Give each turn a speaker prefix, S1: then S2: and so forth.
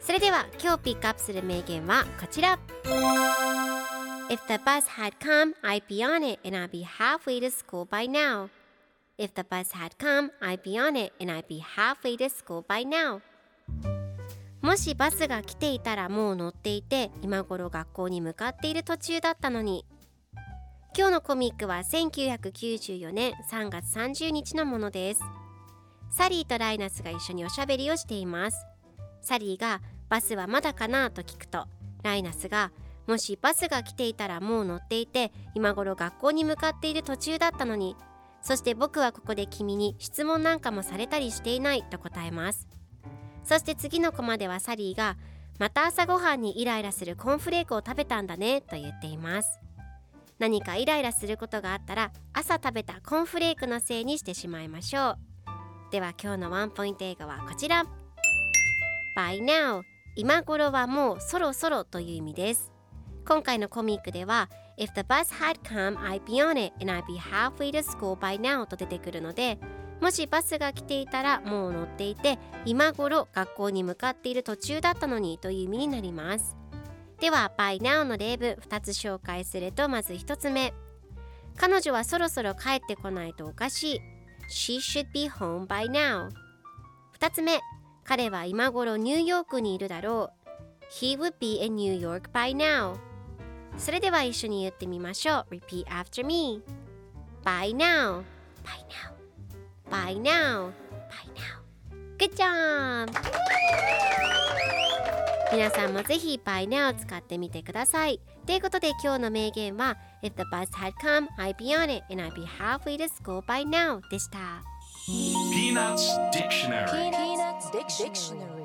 S1: それでは今日ピックアップする名言はこちら If the bus had come, I'd be on it and I'd be halfway to school by now. If the bus had come, I'd be on it and I'd be halfway to school by now. もしバスが来ていたらもう乗っていて今頃学校に向かっている途中だったのに今日のコミックは1994年3月30日のものですサリーとライナスが一緒におしゃべりをしていますサリーがバスはまだかなと聞くとライナスがもしバスが来ていたらもう乗っていて今頃学校に向かっている途中だったのにそして僕はここで君に質問なんかもされたりしていないと答えます。そして次のコマではサリーがまた朝ごはんにイライラするコーンフレークを食べたんだねと言っています。何かイライラすることがあったら朝食べたコーンフレークのせいにしてしまいましょう。では今日のワンポイント映画はこちら。By now. 今頃はもうそろそろという意味です。今回のコミックでは If the bus had come, I'd be on it and I'd be halfway to school by now と出てくるのでもしバスが来ていたらもう乗っていて今頃学校に向かっている途中だったのにという意味になります。では by now の例文2つ紹介するとまず1つ目。彼女はそろそろ帰ってこないとおかしい。She should be home by now 2つ目。彼は今頃ニューヨークにいるだろう He would be in New York by now それでは一緒に言ってみましょう Repeat after me By now By now By now By now Good job! 皆さんもぜひ By now を使ってみてくださいということで今日の名言は If the bus had come, I'd be on it and I'd be halfway to school by now でした
S2: Peanuts Dictionary
S3: Dictionary. Dictionary.